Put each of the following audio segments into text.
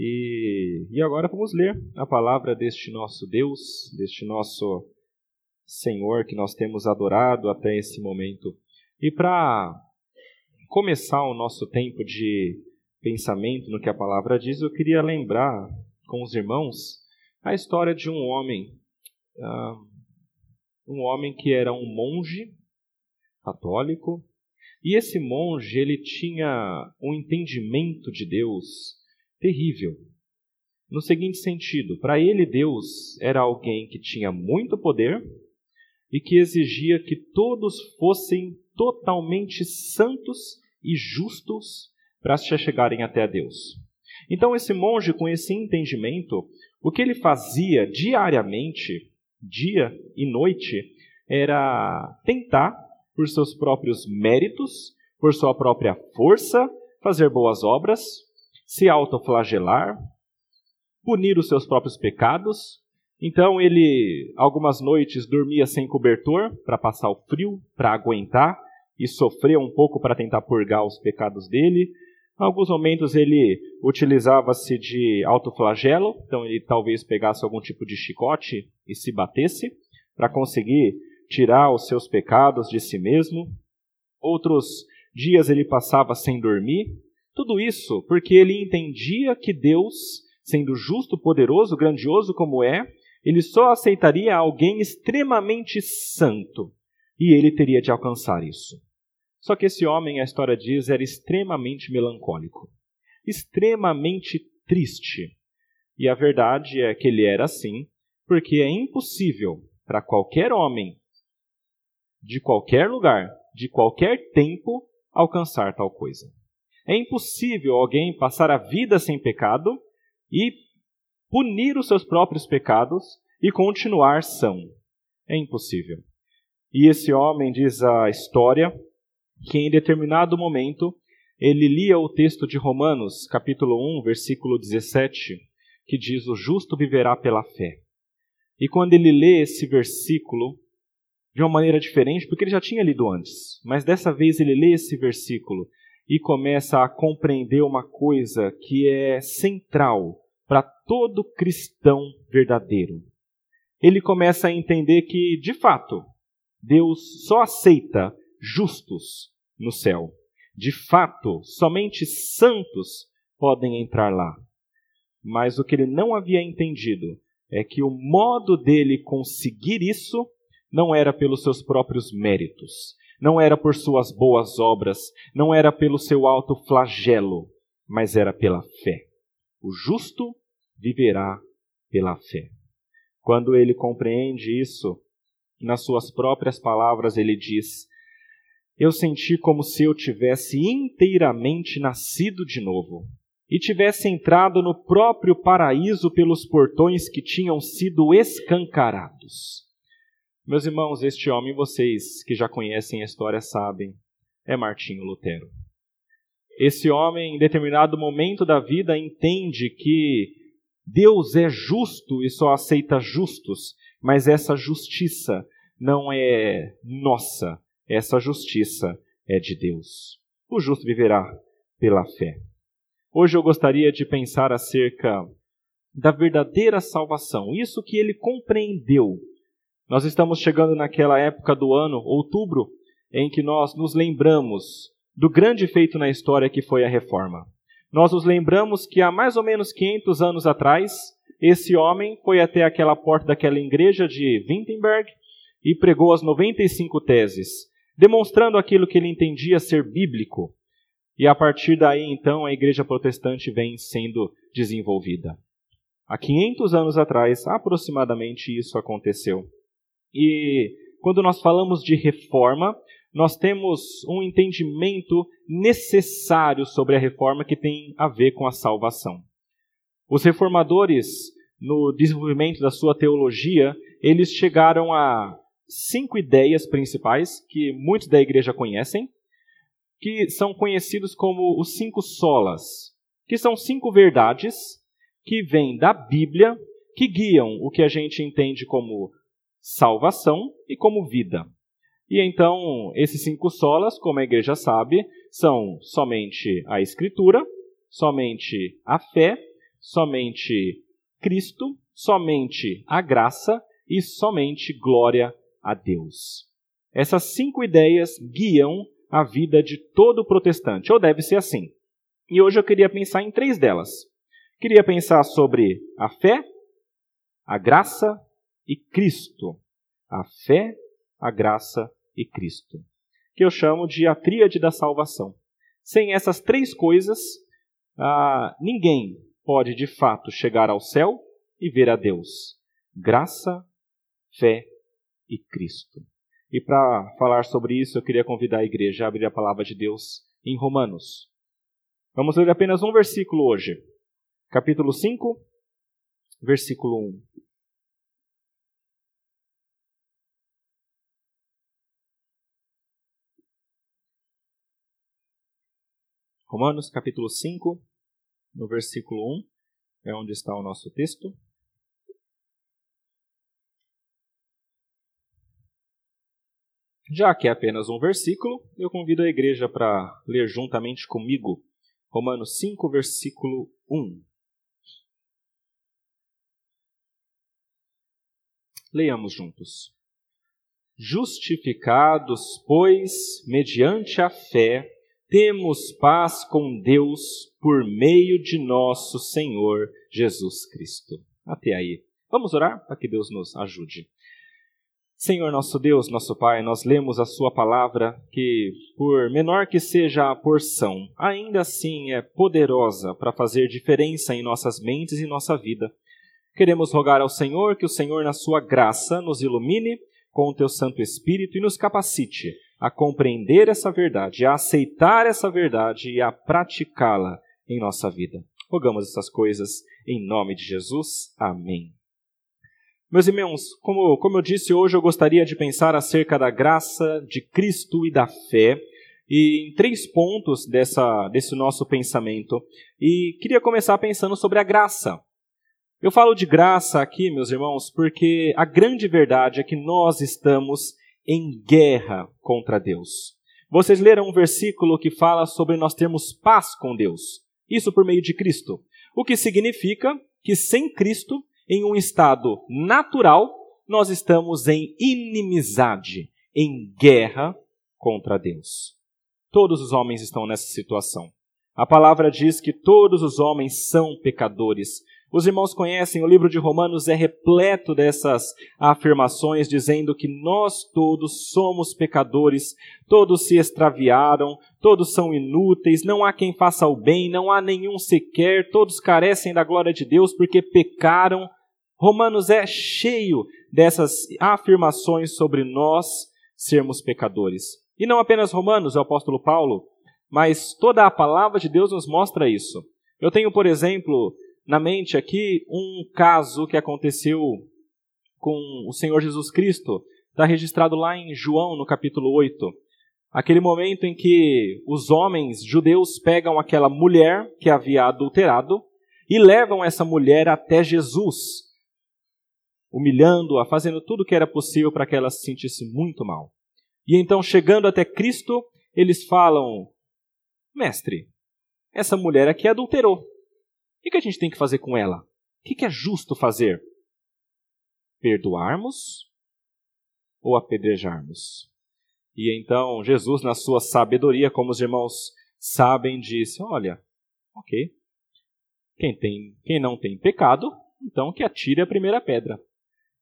E, e agora vamos ler a palavra deste nosso Deus, deste nosso Senhor que nós temos adorado até esse momento. E para começar o nosso tempo de pensamento no que a palavra diz, eu queria lembrar com os irmãos a história de um homem, uh, um homem que era um monge católico, e esse monge ele tinha um entendimento de Deus terrível. No seguinte sentido, para ele, Deus era alguém que tinha muito poder e que exigia que todos fossem totalmente santos e justos para chegarem até Deus. Então, esse monge, com esse entendimento, o que ele fazia diariamente, dia e noite, era tentar, por seus próprios méritos, por sua própria força, fazer boas obras, se autoflagelar, punir os seus próprios pecados. Então ele, algumas noites, dormia sem cobertor para passar o frio, para aguentar e sofrer um pouco para tentar purgar os pecados dele. Em alguns momentos ele utilizava-se de autoflagelo, então ele talvez pegasse algum tipo de chicote e se batesse para conseguir tirar os seus pecados de si mesmo. Outros dias ele passava sem dormir, tudo isso porque ele entendia que Deus, sendo justo, poderoso, grandioso como é, ele só aceitaria alguém extremamente santo e ele teria de alcançar isso. Só que esse homem, a história diz, era extremamente melancólico, extremamente triste. E a verdade é que ele era assim, porque é impossível para qualquer homem, de qualquer lugar, de qualquer tempo, alcançar tal coisa. É impossível alguém passar a vida sem pecado e punir os seus próprios pecados e continuar são. É impossível. E esse homem diz a história que em determinado momento ele lia o texto de Romanos, capítulo 1, versículo 17, que diz: O justo viverá pela fé. E quando ele lê esse versículo de uma maneira diferente, porque ele já tinha lido antes, mas dessa vez ele lê esse versículo e começa a compreender uma coisa que é central para todo cristão verdadeiro. Ele começa a entender que, de fato, Deus só aceita justos no céu. De fato, somente santos podem entrar lá. Mas o que ele não havia entendido é que o modo dele conseguir isso não era pelos seus próprios méritos, não era por suas boas obras, não era pelo seu alto flagelo, mas era pela fé. O justo viverá pela fé. Quando ele compreende isso, nas suas próprias palavras ele diz: Eu senti como se eu tivesse inteiramente nascido de novo e tivesse entrado no próprio paraíso pelos portões que tinham sido escancarados. Meus irmãos, este homem, vocês que já conhecem a história sabem, é Martinho Lutero. Esse homem, em determinado momento da vida, entende que Deus é justo e só aceita justos, mas essa justiça não é nossa, essa justiça é de Deus. O justo viverá pela fé. Hoje eu gostaria de pensar acerca da verdadeira salvação, isso que ele compreendeu nós estamos chegando naquela época do ano, outubro, em que nós nos lembramos do grande feito na história que foi a reforma. Nós nos lembramos que há mais ou menos 500 anos atrás, esse homem foi até aquela porta daquela igreja de Wittenberg e pregou as 95 teses, demonstrando aquilo que ele entendia ser bíblico. E a partir daí, então, a igreja protestante vem sendo desenvolvida. Há 500 anos atrás, aproximadamente, isso aconteceu. E quando nós falamos de reforma, nós temos um entendimento necessário sobre a reforma que tem a ver com a salvação. Os reformadores, no desenvolvimento da sua teologia, eles chegaram a cinco ideias principais que muitos da igreja conhecem, que são conhecidos como os cinco solas, que são cinco verdades que vêm da Bíblia, que guiam o que a gente entende como salvação e como vida. E então, esses cinco solas, como a igreja sabe, são somente a Escritura, somente a fé, somente Cristo, somente a graça e somente glória a Deus. Essas cinco ideias guiam a vida de todo protestante, ou deve ser assim. E hoje eu queria pensar em três delas. Queria pensar sobre a fé, a graça e Cristo. A fé, a graça e Cristo. Que eu chamo de a tríade da salvação. Sem essas três coisas, ah, ninguém pode de fato chegar ao céu e ver a Deus. Graça, fé e Cristo. E para falar sobre isso, eu queria convidar a igreja a abrir a palavra de Deus em Romanos. Vamos ler apenas um versículo hoje. Capítulo 5, versículo 1. Romanos capítulo 5, no versículo 1, é onde está o nosso texto. Já que é apenas um versículo, eu convido a igreja para ler juntamente comigo Romanos 5, versículo 1. Leiamos juntos. Justificados, pois, mediante a fé, temos paz com Deus por meio de nosso Senhor Jesus Cristo. Até aí. Vamos orar para que Deus nos ajude. Senhor nosso Deus, nosso Pai, nós lemos a Sua palavra que, por menor que seja a porção, ainda assim é poderosa para fazer diferença em nossas mentes e nossa vida. Queremos rogar ao Senhor que o Senhor, na Sua graça, nos ilumine com o Teu Santo Espírito e nos capacite a compreender essa verdade, a aceitar essa verdade e a praticá-la em nossa vida. Rogamos essas coisas em nome de Jesus. Amém. Meus irmãos, como, como eu disse hoje, eu gostaria de pensar acerca da graça de Cristo e da fé, e em três pontos dessa, desse nosso pensamento. E queria começar pensando sobre a graça. Eu falo de graça aqui, meus irmãos, porque a grande verdade é que nós estamos em guerra contra Deus. Vocês leram um versículo que fala sobre nós termos paz com Deus. Isso por meio de Cristo. O que significa que sem Cristo, em um estado natural, nós estamos em inimizade, em guerra contra Deus. Todos os homens estão nessa situação. A palavra diz que todos os homens são pecadores, os irmãos conhecem, o livro de Romanos é repleto dessas afirmações, dizendo que nós todos somos pecadores, todos se extraviaram, todos são inúteis, não há quem faça o bem, não há nenhum sequer, todos carecem da glória de Deus porque pecaram. Romanos é cheio dessas afirmações sobre nós sermos pecadores. E não apenas Romanos, o apóstolo Paulo, mas toda a palavra de Deus nos mostra isso. Eu tenho, por exemplo, na mente aqui um caso que aconteceu com o Senhor Jesus Cristo. Está registrado lá em João, no capítulo 8. Aquele momento em que os homens judeus pegam aquela mulher que havia adulterado e levam essa mulher até Jesus, humilhando-a, fazendo tudo o que era possível para que ela se sentisse muito mal. E então, chegando até Cristo, eles falam: Mestre, essa mulher aqui adulterou. O que a gente tem que fazer com ela? O que é justo fazer? Perdoarmos ou apedrejarmos? E então Jesus, na sua sabedoria, como os irmãos sabem, disse: Olha, ok, quem, tem, quem não tem pecado, então que atire a primeira pedra.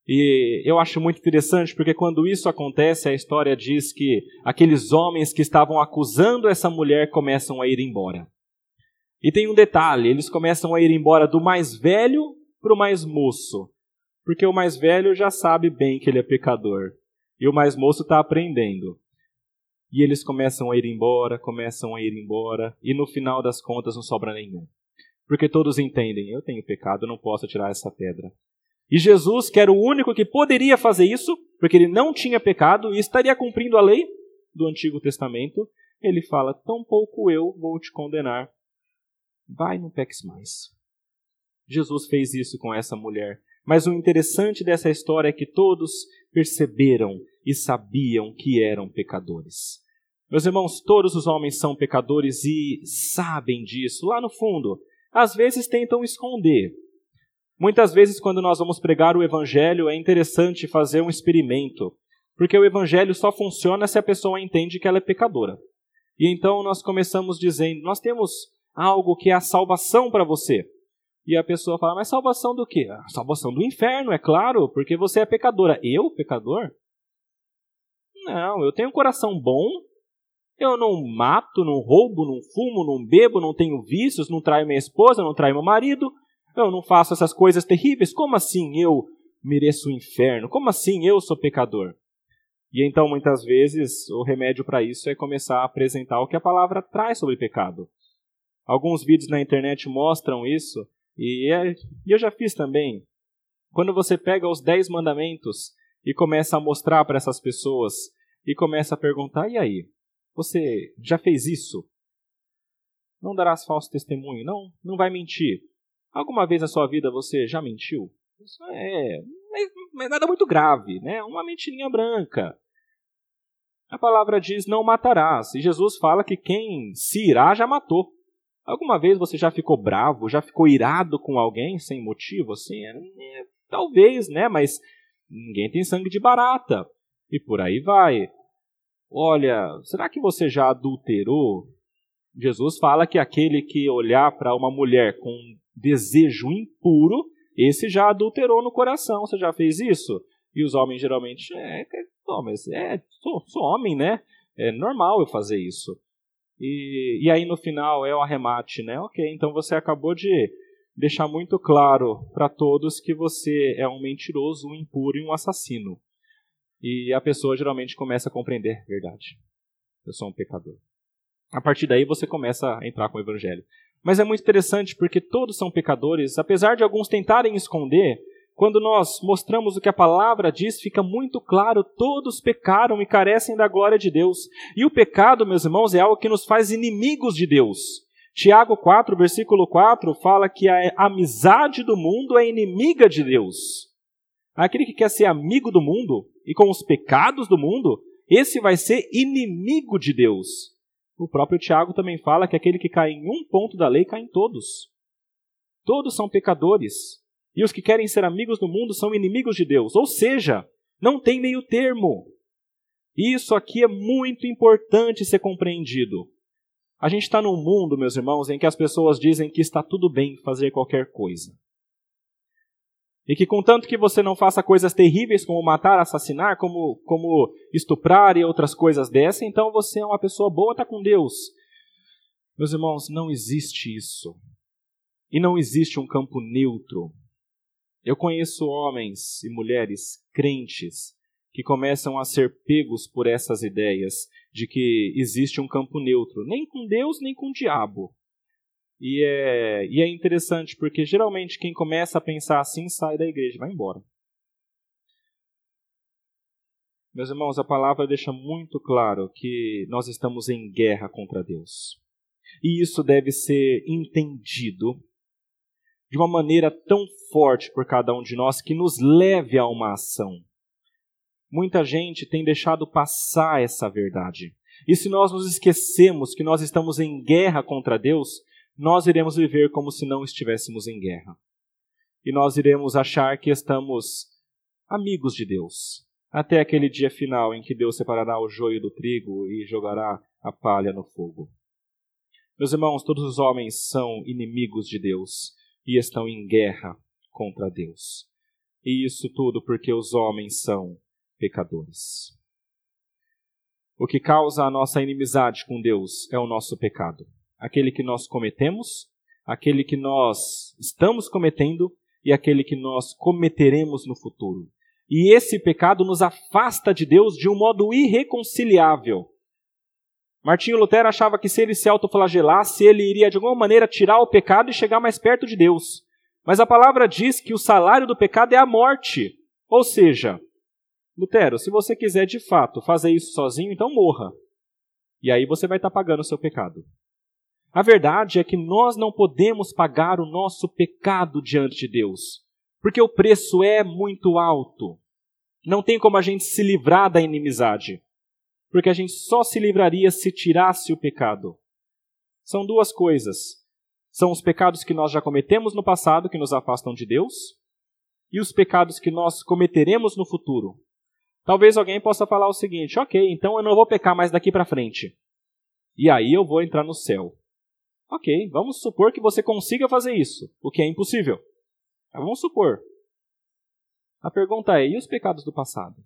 E eu acho muito interessante porque quando isso acontece, a história diz que aqueles homens que estavam acusando essa mulher começam a ir embora. E tem um detalhe: eles começam a ir embora do mais velho para o mais moço. Porque o mais velho já sabe bem que ele é pecador. E o mais moço está aprendendo. E eles começam a ir embora, começam a ir embora, e no final das contas não sobra nenhum. Porque todos entendem: eu tenho pecado, não posso tirar essa pedra. E Jesus, que era o único que poderia fazer isso, porque ele não tinha pecado e estaria cumprindo a lei do Antigo Testamento, ele fala: Tampouco eu vou te condenar vai, não peques mais. Jesus fez isso com essa mulher. Mas o interessante dessa história é que todos perceberam e sabiam que eram pecadores. Meus irmãos, todos os homens são pecadores e sabem disso lá no fundo. às vezes tentam esconder. Muitas vezes, quando nós vamos pregar o Evangelho, é interessante fazer um experimento, porque o Evangelho só funciona se a pessoa entende que ela é pecadora. E então nós começamos dizendo: Nós temos algo que é a salvação para você. E a pessoa fala: Mas salvação do quê? A salvação do inferno, é claro, porque você é pecadora. Eu, pecador? Não, eu tenho um coração bom, eu não mato, não roubo, não fumo, não bebo, não tenho vícios, não traio minha esposa, não traio meu marido, eu não faço essas coisas terríveis. Como assim eu mereço o inferno? Como assim eu sou pecador? E então, muitas vezes, o remédio para isso é começar a apresentar o que a palavra traz sobre pecado. Alguns vídeos na internet mostram isso, e, é, e eu já fiz também. Quando você pega os dez mandamentos e começa a mostrar para essas pessoas e começa a perguntar: e aí? Você já fez isso? Não darás falso testemunho? Não, não vai mentir. Alguma vez na sua vida você já mentiu? Isso é, é nada muito grave, né? Uma mentirinha branca. A palavra diz: não matarás. E Jesus fala que quem se irá já matou. Alguma vez você já ficou bravo, já ficou irado com alguém sem motivo? Assim, é, é, talvez, né? Mas ninguém tem sangue de barata. E por aí vai. Olha, será que você já adulterou? Jesus fala que aquele que olhar para uma mulher com desejo impuro, esse já adulterou no coração. Você já fez isso? E os homens geralmente, é, é, é sou, sou homem, né? É normal eu fazer isso. E, e aí no final é o arremate, né? Ok, então você acabou de deixar muito claro para todos que você é um mentiroso, um impuro e um assassino. E a pessoa geralmente começa a compreender, verdade, eu sou um pecador. A partir daí você começa a entrar com o evangelho. Mas é muito interessante porque todos são pecadores, apesar de alguns tentarem esconder, quando nós mostramos o que a palavra diz, fica muito claro: todos pecaram e carecem da glória de Deus. E o pecado, meus irmãos, é algo que nos faz inimigos de Deus. Tiago 4, versículo 4, fala que a amizade do mundo é inimiga de Deus. Aquele que quer ser amigo do mundo e com os pecados do mundo, esse vai ser inimigo de Deus. O próprio Tiago também fala que aquele que cai em um ponto da lei cai em todos. Todos são pecadores. E os que querem ser amigos do mundo são inimigos de Deus. Ou seja, não tem meio termo. Isso aqui é muito importante ser compreendido. A gente está num mundo, meus irmãos, em que as pessoas dizem que está tudo bem fazer qualquer coisa. E que, contanto que você não faça coisas terríveis como matar, assassinar, como, como estuprar e outras coisas dessa, então você é uma pessoa boa, está com Deus. Meus irmãos, não existe isso. E não existe um campo neutro. Eu conheço homens e mulheres crentes que começam a ser pegos por essas ideias de que existe um campo neutro, nem com Deus nem com o diabo. E é, e é interessante porque geralmente quem começa a pensar assim sai da igreja, vai embora. Meus irmãos, a palavra deixa muito claro que nós estamos em guerra contra Deus. E isso deve ser entendido de uma maneira tão forte por cada um de nós que nos leve a uma ação. Muita gente tem deixado passar essa verdade. E se nós nos esquecemos que nós estamos em guerra contra Deus, nós iremos viver como se não estivéssemos em guerra. E nós iremos achar que estamos amigos de Deus, até aquele dia final em que Deus separará o joio do trigo e jogará a palha no fogo. Meus irmãos, todos os homens são inimigos de Deus e estão em guerra contra Deus. E isso tudo porque os homens são pecadores. O que causa a nossa inimizade com Deus é o nosso pecado. Aquele que nós cometemos, aquele que nós estamos cometendo e aquele que nós cometeremos no futuro. E esse pecado nos afasta de Deus de um modo irreconciliável. Martinho Lutero achava que se ele se autoflagelasse, ele iria de alguma maneira tirar o pecado e chegar mais perto de Deus. Mas a palavra diz que o salário do pecado é a morte. Ou seja, Lutero, se você quiser de fato fazer isso sozinho, então morra. E aí você vai estar pagando o seu pecado. A verdade é que nós não podemos pagar o nosso pecado diante de Deus, porque o preço é muito alto. Não tem como a gente se livrar da inimizade porque a gente só se livraria se tirasse o pecado. São duas coisas. São os pecados que nós já cometemos no passado, que nos afastam de Deus, e os pecados que nós cometeremos no futuro. Talvez alguém possa falar o seguinte: ok, então eu não vou pecar mais daqui para frente. E aí eu vou entrar no céu. Ok, vamos supor que você consiga fazer isso, o que é impossível. Vamos supor. A pergunta é: e os pecados do passado?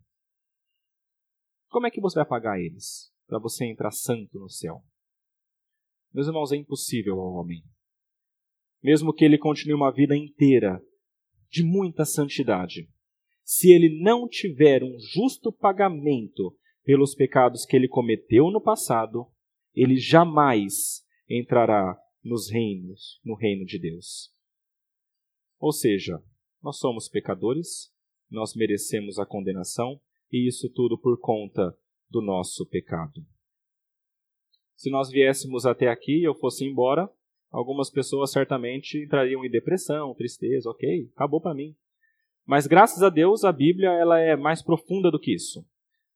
Como é que você vai pagar eles para você entrar santo no céu? Meus irmãos, é impossível ao homem. Mesmo que ele continue uma vida inteira de muita santidade, se ele não tiver um justo pagamento pelos pecados que ele cometeu no passado, ele jamais entrará nos reinos, no reino de Deus. Ou seja, nós somos pecadores, nós merecemos a condenação, e isso tudo por conta do nosso pecado. Se nós viéssemos até aqui e eu fosse embora, algumas pessoas certamente entrariam em depressão, tristeza, ok, acabou para mim. Mas graças a Deus a Bíblia ela é mais profunda do que isso.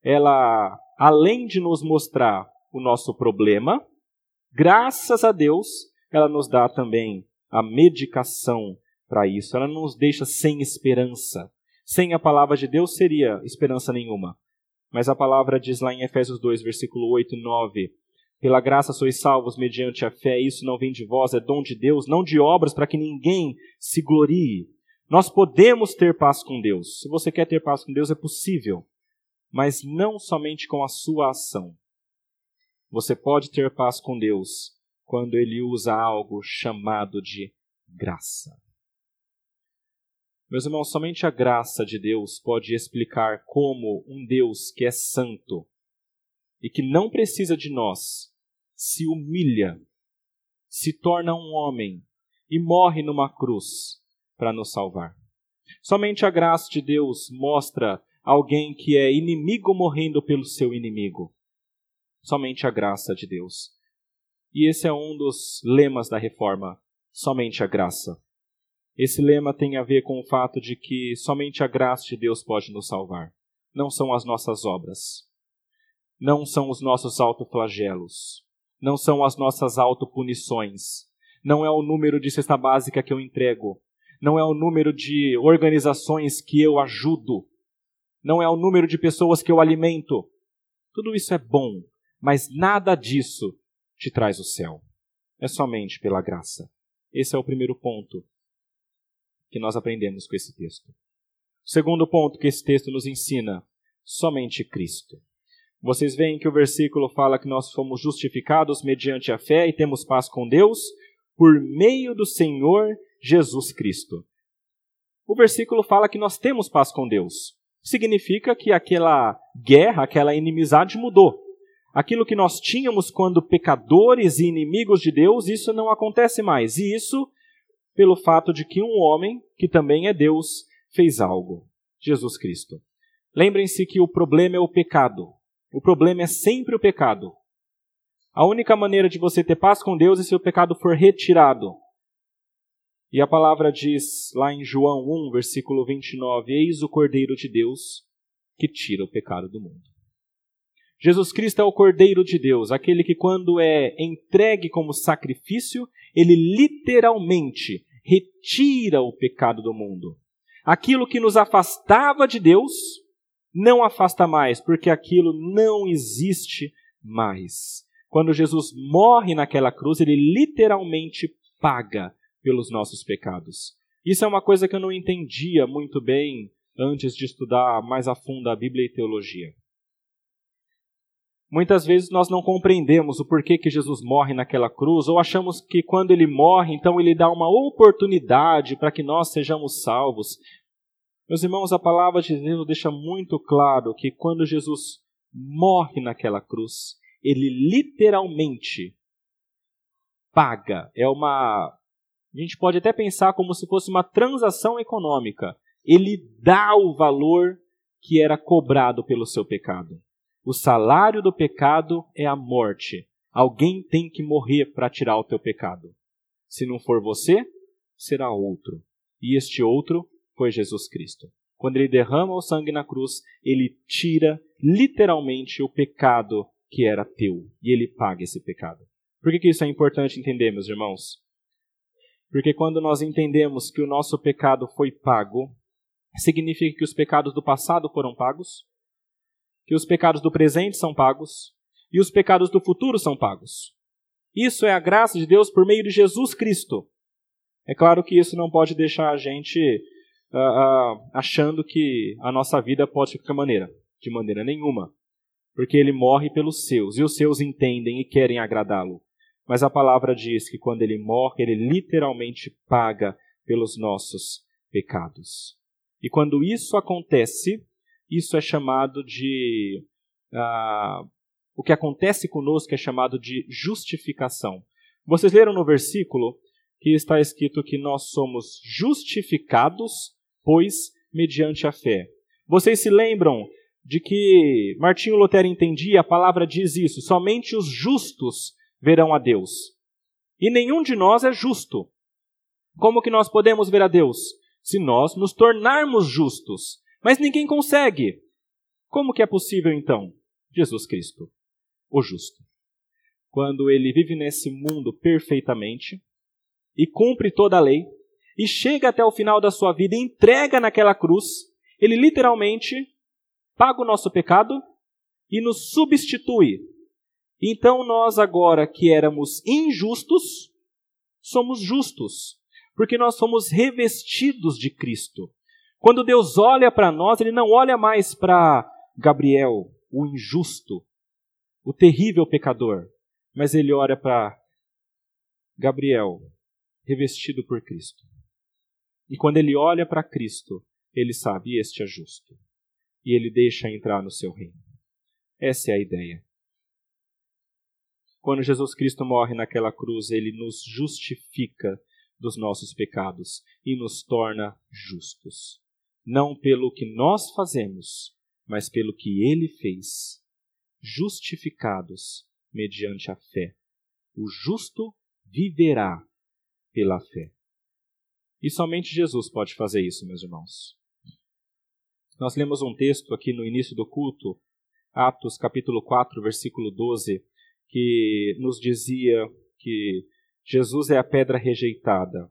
Ela, além de nos mostrar o nosso problema, graças a Deus, ela nos dá também a medicação para isso. Ela não nos deixa sem esperança. Sem a palavra de Deus seria esperança nenhuma. Mas a palavra diz lá em Efésios 2, versículo 8 e 9: Pela graça sois salvos mediante a fé, isso não vem de vós, é dom de Deus, não de obras para que ninguém se glorie. Nós podemos ter paz com Deus. Se você quer ter paz com Deus, é possível. Mas não somente com a sua ação. Você pode ter paz com Deus quando ele usa algo chamado de graça. Meus irmãos, somente a graça de Deus pode explicar como um Deus que é santo e que não precisa de nós se humilha, se torna um homem e morre numa cruz para nos salvar. Somente a graça de Deus mostra alguém que é inimigo morrendo pelo seu inimigo somente a graça de Deus. E esse é um dos lemas da reforma: somente a graça. Esse lema tem a ver com o fato de que somente a graça de Deus pode nos salvar. Não são as nossas obras. Não são os nossos autoflagelos. Não são as nossas autopunições. Não é o número de cesta básica que eu entrego. Não é o número de organizações que eu ajudo. Não é o número de pessoas que eu alimento. Tudo isso é bom, mas nada disso te traz o céu. É somente pela graça. Esse é o primeiro ponto que nós aprendemos com esse texto. Segundo ponto que esse texto nos ensina: somente Cristo. Vocês veem que o versículo fala que nós fomos justificados mediante a fé e temos paz com Deus por meio do Senhor Jesus Cristo. O versículo fala que nós temos paz com Deus. Significa que aquela guerra, aquela inimizade mudou. Aquilo que nós tínhamos quando pecadores e inimigos de Deus, isso não acontece mais. E isso pelo fato de que um homem, que também é Deus, fez algo: Jesus Cristo. Lembrem-se que o problema é o pecado. O problema é sempre o pecado. A única maneira de você ter paz com Deus é se o pecado for retirado. E a palavra diz lá em João 1, versículo 29: Eis o Cordeiro de Deus que tira o pecado do mundo. Jesus Cristo é o Cordeiro de Deus, aquele que, quando é entregue como sacrifício, ele literalmente retira o pecado do mundo. Aquilo que nos afastava de Deus não afasta mais, porque aquilo não existe mais. Quando Jesus morre naquela cruz, ele literalmente paga pelos nossos pecados. Isso é uma coisa que eu não entendia muito bem antes de estudar mais a fundo a Bíblia e teologia. Muitas vezes nós não compreendemos o porquê que Jesus morre naquela cruz, ou achamos que quando ele morre, então ele dá uma oportunidade para que nós sejamos salvos. Meus irmãos, a palavra de Deus deixa muito claro que quando Jesus morre naquela cruz, ele literalmente paga. É uma. A gente pode até pensar como se fosse uma transação econômica. Ele dá o valor que era cobrado pelo seu pecado. O salário do pecado é a morte. Alguém tem que morrer para tirar o teu pecado. Se não for você, será outro. E este outro foi Jesus Cristo. Quando ele derrama o sangue na cruz, ele tira literalmente o pecado que era teu e ele paga esse pecado. Por que, que isso é importante entender, meus irmãos? Porque quando nós entendemos que o nosso pecado foi pago, significa que os pecados do passado foram pagos, que os pecados do presente são pagos e os pecados do futuro são pagos. Isso é a graça de Deus por meio de Jesus Cristo. É claro que isso não pode deixar a gente uh, uh, achando que a nossa vida pode de qualquer maneira. De maneira nenhuma. Porque ele morre pelos seus, e os seus entendem e querem agradá-lo. Mas a palavra diz que quando ele morre, ele literalmente paga pelos nossos pecados. E quando isso acontece, isso é chamado de. Uh, o que acontece conosco é chamado de justificação. Vocês leram no versículo que está escrito que nós somos justificados, pois mediante a fé. Vocês se lembram de que Martinho Lutero entendia, a palavra diz isso, somente os justos verão a Deus. E nenhum de nós é justo. Como que nós podemos ver a Deus? Se nós nos tornarmos justos. Mas ninguém consegue. Como que é possível então? Jesus Cristo, o justo. Quando ele vive nesse mundo perfeitamente, e cumpre toda a lei, e chega até o final da sua vida e entrega naquela cruz, ele literalmente paga o nosso pecado e nos substitui. Então nós agora que éramos injustos, somos justos, porque nós somos revestidos de Cristo. Quando Deus olha para nós, ele não olha mais para Gabriel, o injusto, o terrível pecador, mas ele olha para Gabriel, revestido por Cristo. E quando ele olha para Cristo, ele sabe: este é justo. E ele deixa entrar no seu reino. Essa é a ideia. Quando Jesus Cristo morre naquela cruz, ele nos justifica dos nossos pecados e nos torna justos. Não pelo que nós fazemos, mas pelo que ele fez. Justificados mediante a fé. O justo viverá pela fé. E somente Jesus pode fazer isso, meus irmãos. Nós lemos um texto aqui no início do culto, Atos capítulo 4, versículo 12, que nos dizia que Jesus é a pedra rejeitada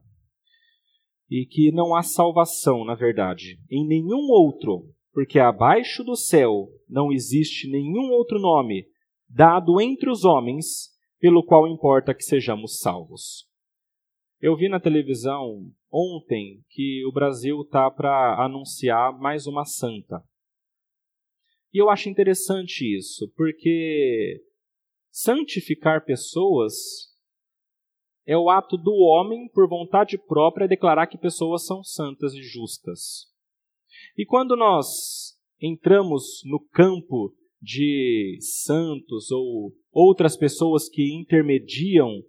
e que não há salvação, na verdade, em nenhum outro, porque abaixo do céu não existe nenhum outro nome dado entre os homens pelo qual importa que sejamos salvos. Eu vi na televisão ontem que o Brasil está para anunciar mais uma santa. E eu acho interessante isso, porque santificar pessoas é o ato do homem, por vontade própria, declarar que pessoas são santas e justas. E quando nós entramos no campo de santos ou outras pessoas que intermediam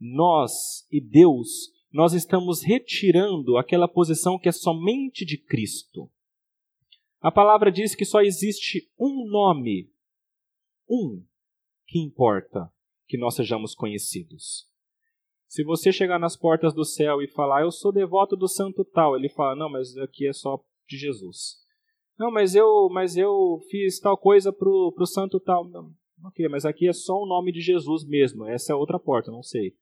nós e Deus, nós estamos retirando aquela posição que é somente de Cristo. A palavra diz que só existe um nome, um, que importa que nós sejamos conhecidos. Se você chegar nas portas do céu e falar, eu sou devoto do santo tal, ele fala, não, mas aqui é só de Jesus. Não, mas eu, mas eu fiz tal coisa pro, pro santo tal. Não, ok, mas aqui é só o nome de Jesus mesmo. Essa é outra porta, não sei.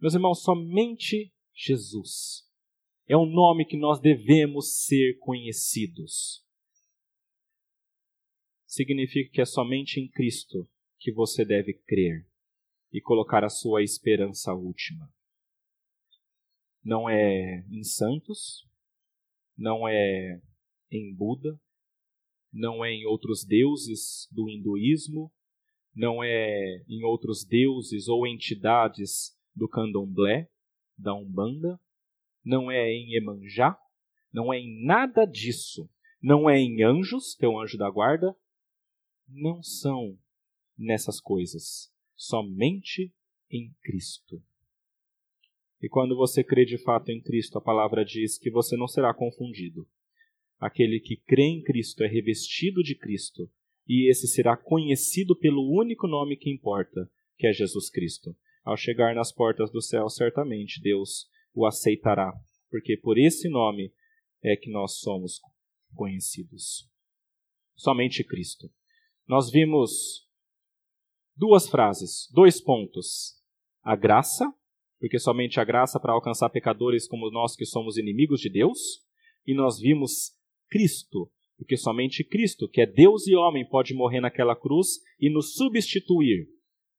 Meus irmãos, somente Jesus é o nome que nós devemos ser conhecidos. Significa que é somente em Cristo que você deve crer e colocar a sua esperança última. Não é em santos, não é em Buda, não é em outros deuses do hinduísmo, não é em outros deuses ou entidades do candomblé, da Umbanda, não é em Emanjá, não é em nada disso. Não é em anjos, teu anjo da guarda. Não são nessas coisas. Somente em Cristo. E quando você crê de fato em Cristo, a palavra diz que você não será confundido. Aquele que crê em Cristo é revestido de Cristo, e esse será conhecido pelo único nome que importa, que é Jesus Cristo. Ao chegar nas portas do céu, certamente Deus o aceitará, porque por esse nome é que nós somos conhecidos. Somente Cristo. Nós vimos duas frases, dois pontos: a graça porque somente a graça para alcançar pecadores como nós que somos inimigos de Deus, e nós vimos Cristo, porque somente Cristo, que é Deus e homem, pode morrer naquela cruz e nos substituir.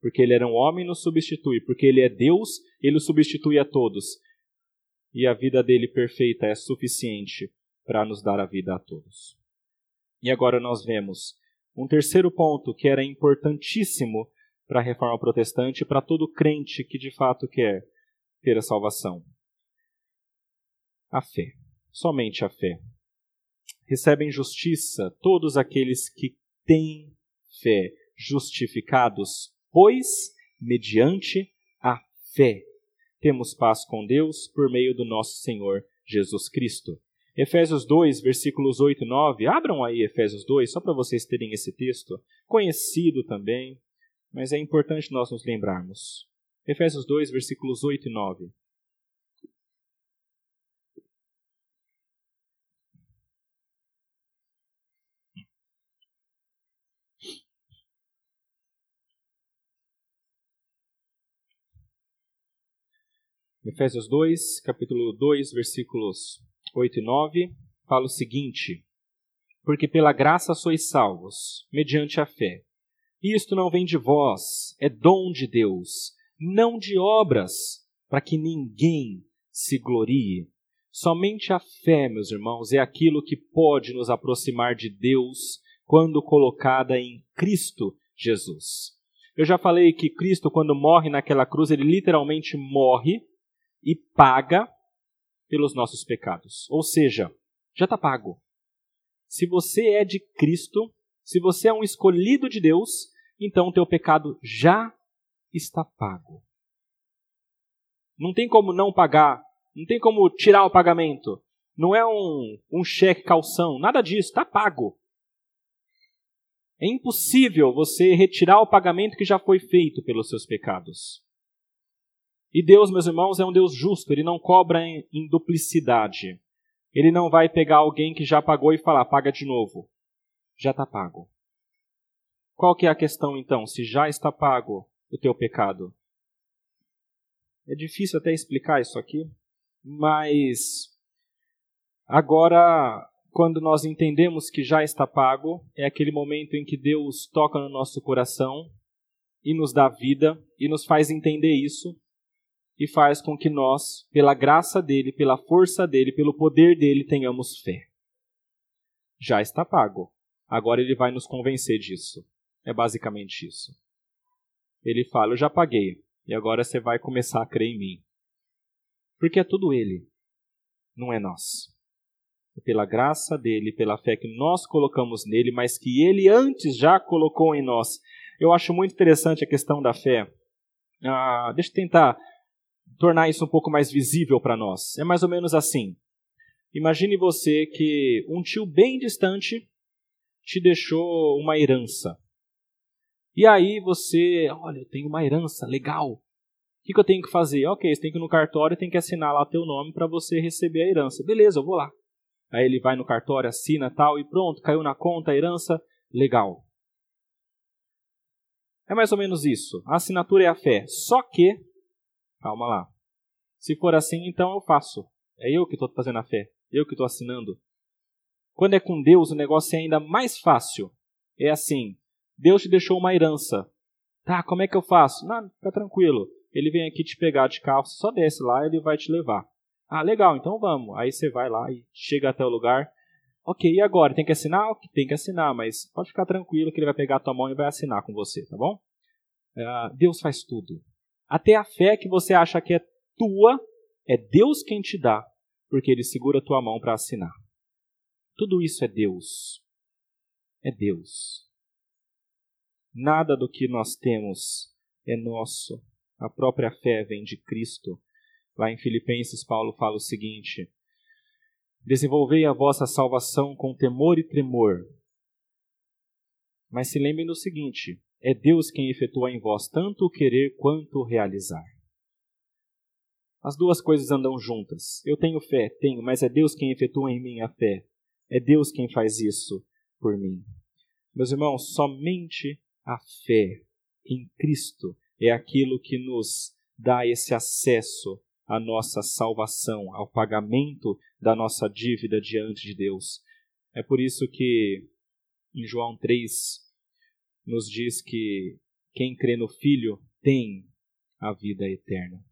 Porque ele era um homem, nos substitui. Porque ele é Deus, ele o substitui a todos. E a vida dele perfeita é suficiente para nos dar a vida a todos. E agora nós vemos um terceiro ponto que era importantíssimo para a reforma protestante e para todo crente que de fato quer ter a salvação. A fé. Somente a fé. Recebem justiça todos aqueles que têm fé, justificados, pois, mediante a fé, temos paz com Deus por meio do nosso Senhor Jesus Cristo. Efésios 2, versículos 8 e 9. Abram aí Efésios 2, só para vocês terem esse texto, conhecido também, mas é importante nós nos lembrarmos. Efésios 2, versículos 8 e 9. Efésios 2, capítulo 2, versículos 8 e 9, fala o seguinte: Porque pela graça sois salvos, mediante a fé. Isto não vem de vós, é dom de Deus, não de obras, para que ninguém se glorie. Somente a fé, meus irmãos, é aquilo que pode nos aproximar de Deus quando colocada em Cristo Jesus. Eu já falei que Cristo, quando morre naquela cruz, ele literalmente morre e paga pelos nossos pecados. Ou seja, já está pago. Se você é de Cristo, se você é um escolhido de Deus, então o teu pecado já está pago. Não tem como não pagar, não tem como tirar o pagamento. Não é um, um cheque calção, nada disso, está pago. É impossível você retirar o pagamento que já foi feito pelos seus pecados. E Deus, meus irmãos, é um Deus justo, ele não cobra em, em duplicidade. Ele não vai pegar alguém que já pagou e falar, paga de novo. Já está pago. Qual que é a questão então? Se já está pago o teu pecado? É difícil até explicar isso aqui, mas agora, quando nós entendemos que já está pago, é aquele momento em que Deus toca no nosso coração e nos dá vida e nos faz entender isso e faz com que nós, pela graça dele, pela força dele, pelo poder dele, tenhamos fé. Já está pago. Agora ele vai nos convencer disso. É basicamente isso. Ele fala: Eu já paguei, e agora você vai começar a crer em mim. Porque é tudo ele, não é nós. É pela graça dele, pela fé que nós colocamos nele, mas que ele antes já colocou em nós. Eu acho muito interessante a questão da fé. Ah, deixa eu tentar tornar isso um pouco mais visível para nós. É mais ou menos assim. Imagine você que um tio bem distante te deixou uma herança. E aí você, olha, eu tenho uma herança, legal. O que, que eu tenho que fazer? Ok, você tem que ir no cartório e tem que assinar lá teu nome para você receber a herança. Beleza, eu vou lá. Aí ele vai no cartório, assina tal e pronto, caiu na conta a herança, legal. É mais ou menos isso. A assinatura é a fé. Só que, calma lá. Se for assim, então eu faço. É eu que estou fazendo a fé. Eu que estou assinando. Quando é com Deus, o negócio é ainda mais fácil. É assim: Deus te deixou uma herança. Tá, como é que eu faço? Não, fica tranquilo. Ele vem aqui te pegar de carro, só desce lá, ele vai te levar. Ah, legal, então vamos. Aí você vai lá e chega até o lugar. Ok, e agora? Tem que assinar? Tem que assinar, mas pode ficar tranquilo que ele vai pegar a tua mão e vai assinar com você, tá bom? Uh, Deus faz tudo. Até a fé que você acha que é tua, é Deus quem te dá, porque ele segura a tua mão para assinar. Tudo isso é Deus. É Deus. Nada do que nós temos é nosso. A própria fé vem de Cristo. Lá em Filipenses, Paulo fala o seguinte: Desenvolvei a vossa salvação com temor e tremor. Mas se lembrem do seguinte: é Deus quem efetua em vós tanto o querer quanto o realizar. As duas coisas andam juntas. Eu tenho fé, tenho, mas é Deus quem efetua em mim a fé. É Deus quem faz isso por mim. Meus irmãos, somente a fé em Cristo é aquilo que nos dá esse acesso à nossa salvação, ao pagamento da nossa dívida diante de Deus. É por isso que em João 3 nos diz que quem crê no Filho tem a vida eterna.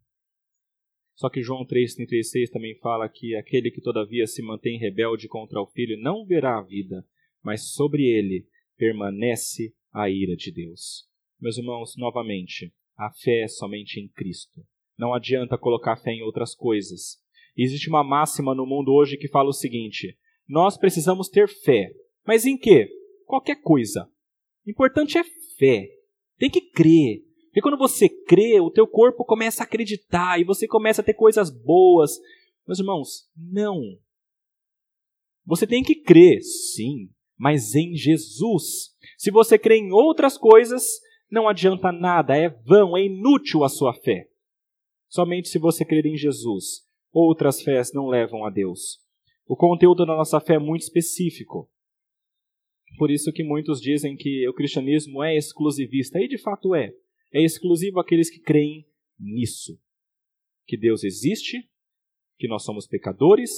Só que João 3,36 também fala que aquele que todavia se mantém rebelde contra o Filho não verá a vida, mas sobre ele permanece a ira de Deus. Meus irmãos, novamente, a fé é somente em Cristo. Não adianta colocar fé em outras coisas. Existe uma máxima no mundo hoje que fala o seguinte: nós precisamos ter fé. Mas em quê? Qualquer coisa. O importante é fé. Tem que crer. Porque quando você crê, o teu corpo começa a acreditar e você começa a ter coisas boas. Meus irmãos, não. Você tem que crer, sim, mas em Jesus. Se você crê em outras coisas, não adianta nada, é vão, é inútil a sua fé. Somente se você crer em Jesus. Outras fés não levam a Deus. O conteúdo da nossa fé é muito específico. Por isso que muitos dizem que o cristianismo é exclusivista, e de fato é. É exclusivo àqueles que creem nisso. Que Deus existe, que nós somos pecadores,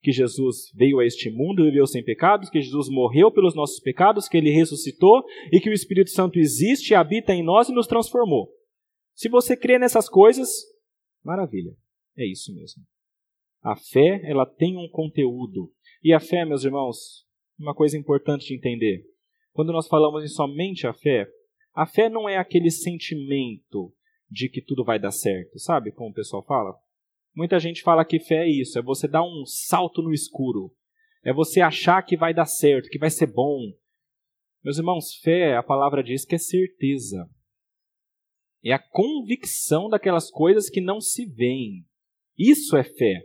que Jesus veio a este mundo, viveu sem pecados, que Jesus morreu pelos nossos pecados, que ele ressuscitou e que o Espírito Santo existe, habita em nós e nos transformou. Se você crê nessas coisas, maravilha. É isso mesmo. A fé, ela tem um conteúdo. E a fé, meus irmãos, uma coisa importante de entender. Quando nós falamos em somente a fé, a fé não é aquele sentimento de que tudo vai dar certo, sabe? Como o pessoal fala. Muita gente fala que fé é isso, é você dar um salto no escuro. É você achar que vai dar certo, que vai ser bom. Meus irmãos, fé, a palavra diz que é certeza. É a convicção daquelas coisas que não se veem. Isso é fé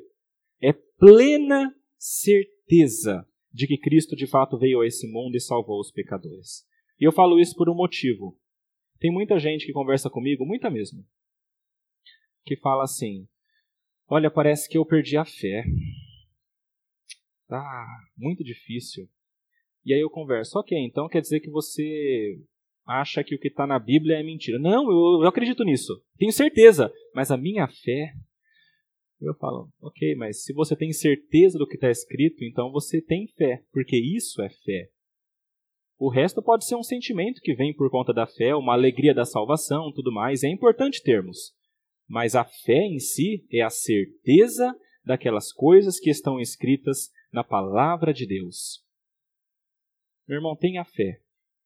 é plena certeza de que Cristo de fato veio a esse mundo e salvou os pecadores. E eu falo isso por um motivo. Tem muita gente que conversa comigo, muita mesmo, que fala assim: Olha, parece que eu perdi a fé. Tá muito difícil. E aí eu converso, ok, então quer dizer que você acha que o que está na Bíblia é mentira. Não, eu, eu acredito nisso, tenho certeza, mas a minha fé eu falo, ok, mas se você tem certeza do que está escrito, então você tem fé, porque isso é fé. O resto pode ser um sentimento que vem por conta da fé, uma alegria da salvação, tudo mais, é importante termos. Mas a fé em si é a certeza daquelas coisas que estão escritas na palavra de Deus. Meu irmão, tenha fé.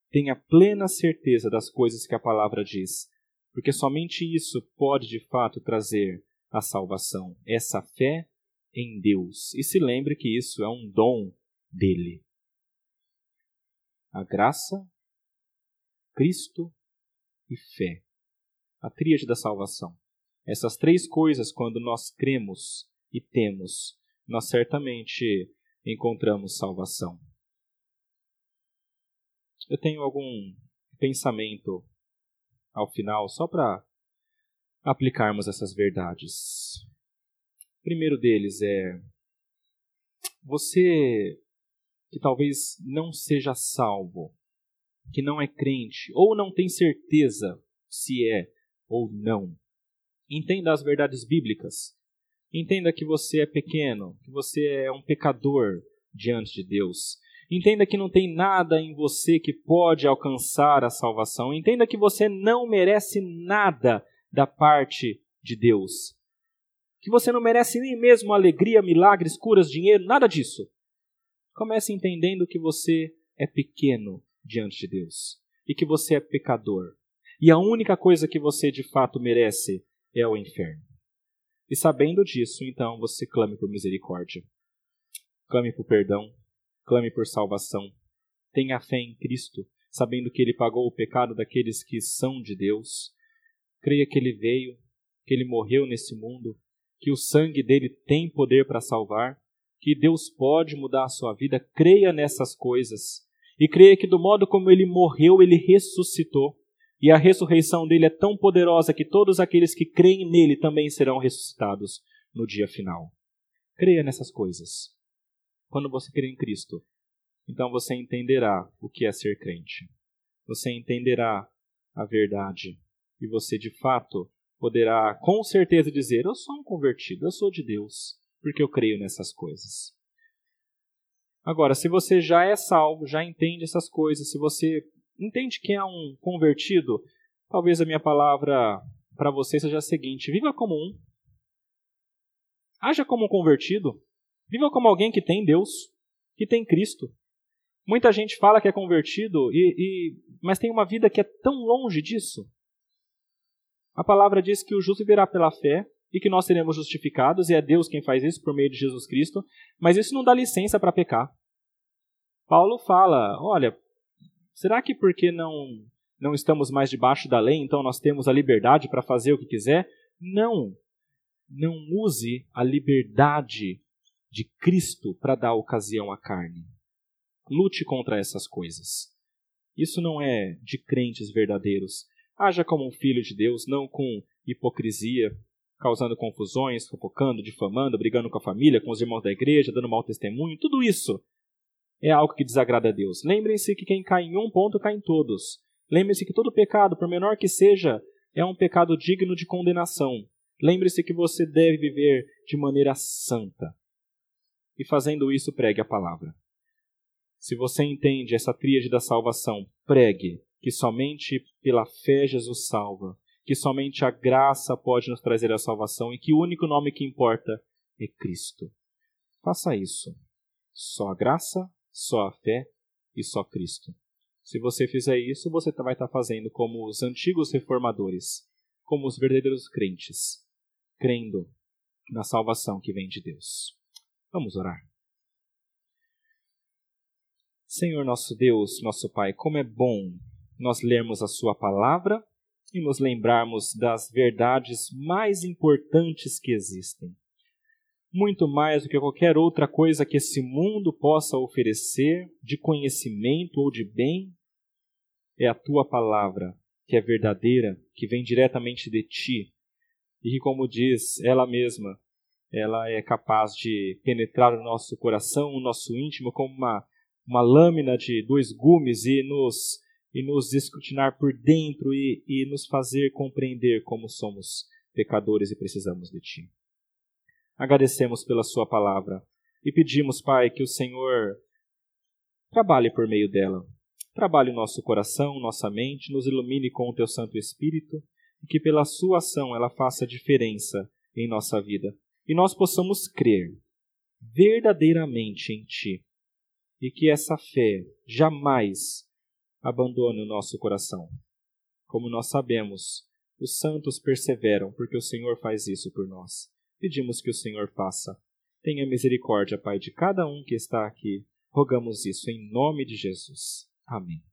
Tenha plena certeza das coisas que a palavra diz, porque somente isso pode de fato trazer a salvação, essa fé em Deus. E se lembre que isso é um dom dele. A graça, Cristo e fé. A tríade da salvação. Essas três coisas, quando nós cremos e temos, nós certamente encontramos salvação. Eu tenho algum pensamento ao final, só para aplicarmos essas verdades. O primeiro deles é você que talvez não seja salvo, que não é crente ou não tem certeza se é ou não. Entenda as verdades bíblicas. Entenda que você é pequeno, que você é um pecador diante de Deus. Entenda que não tem nada em você que pode alcançar a salvação. Entenda que você não merece nada da parte de Deus. Que você não merece nem mesmo alegria, milagres, curas, dinheiro, nada disso. Comece entendendo que você é pequeno diante de Deus e que você é pecador. E a única coisa que você de fato merece é o inferno. E sabendo disso, então você clame por misericórdia. Clame por perdão, clame por salvação. Tenha fé em Cristo, sabendo que ele pagou o pecado daqueles que são de Deus creia que ele veio, que ele morreu nesse mundo, que o sangue dele tem poder para salvar, que Deus pode mudar a sua vida, creia nessas coisas. E creia que do modo como ele morreu, ele ressuscitou. E a ressurreição dele é tão poderosa que todos aqueles que creem nele também serão ressuscitados no dia final. Creia nessas coisas. Quando você crê em Cristo, então você entenderá o que é ser crente. Você entenderá a verdade e você de fato poderá com certeza dizer: Eu sou um convertido, eu sou de Deus, porque eu creio nessas coisas. Agora, se você já é salvo, já entende essas coisas, se você entende que é um convertido, talvez a minha palavra para você seja a seguinte: viva como um. Haja como um convertido. Viva como alguém que tem Deus, que tem Cristo. Muita gente fala que é convertido, e, e, mas tem uma vida que é tão longe disso. A palavra diz que o justo viverá pela fé e que nós seremos justificados, e é Deus quem faz isso por meio de Jesus Cristo, mas isso não dá licença para pecar. Paulo fala: olha, será que porque não, não estamos mais debaixo da lei, então nós temos a liberdade para fazer o que quiser? Não. Não use a liberdade de Cristo para dar ocasião à carne. Lute contra essas coisas. Isso não é de crentes verdadeiros. Haja como um filho de Deus, não com hipocrisia, causando confusões, fofocando, difamando, brigando com a família, com os irmãos da igreja, dando mau testemunho. Tudo isso é algo que desagrada a Deus. Lembrem-se que quem cai em um ponto cai em todos. Lembre-se que todo pecado, por menor que seja, é um pecado digno de condenação. Lembre-se que você deve viver de maneira santa. E fazendo isso, pregue a palavra. Se você entende essa tríade da salvação, pregue que somente pela fé Jesus salva, que somente a graça pode nos trazer a salvação e que o único nome que importa é Cristo. Faça isso. Só a graça, só a fé e só Cristo. Se você fizer isso, você vai estar fazendo como os antigos reformadores, como os verdadeiros crentes, crendo na salvação que vem de Deus. Vamos orar. Senhor nosso Deus, nosso Pai, como é bom nós lermos a Sua palavra e nos lembrarmos das verdades mais importantes que existem. Muito mais do que qualquer outra coisa que esse mundo possa oferecer, de conhecimento ou de bem, é a tua palavra, que é verdadeira, que vem diretamente de ti, e que, como diz ela mesma, ela é capaz de penetrar o nosso coração, o nosso íntimo, como uma uma lâmina de dois gumes e nos, e nos escrutinar por dentro e, e nos fazer compreender como somos pecadores e precisamos de Ti. Agradecemos pela Sua palavra e pedimos, Pai, que o Senhor trabalhe por meio dela. Trabalhe nosso coração, nossa mente, nos ilumine com o Teu Santo Espírito e que pela Sua ação ela faça diferença em nossa vida e nós possamos crer verdadeiramente em Ti e que essa fé jamais abandone o nosso coração. Como nós sabemos, os santos perseveram porque o Senhor faz isso por nós. Pedimos que o Senhor faça. Tenha misericórdia, Pai, de cada um que está aqui. Rogamos isso em nome de Jesus. Amém.